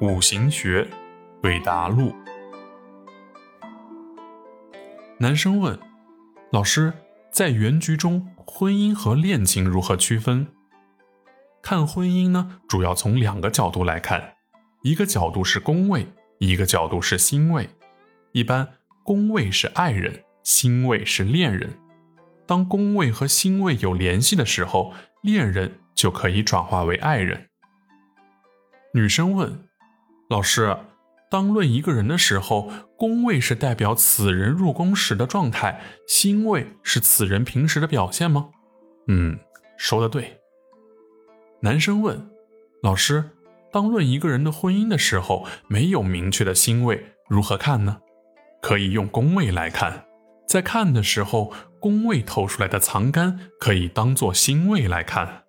五行学，对答录。男生问老师：“在原局中，婚姻和恋情如何区分？”看婚姻呢，主要从两个角度来看，一个角度是宫位，一个角度是辛位。一般宫位是爱人，辛位是恋人。当宫位和辛位有联系的时候，恋人就可以转化为爱人。女生问。老师，当论一个人的时候，宫位是代表此人入宫时的状态，辛位是此人平时的表现吗？嗯，说的对。男生问，老师，当论一个人的婚姻的时候，没有明确的辛位，如何看呢？可以用宫位来看，在看的时候，宫位透出来的藏干可以当做辛位来看。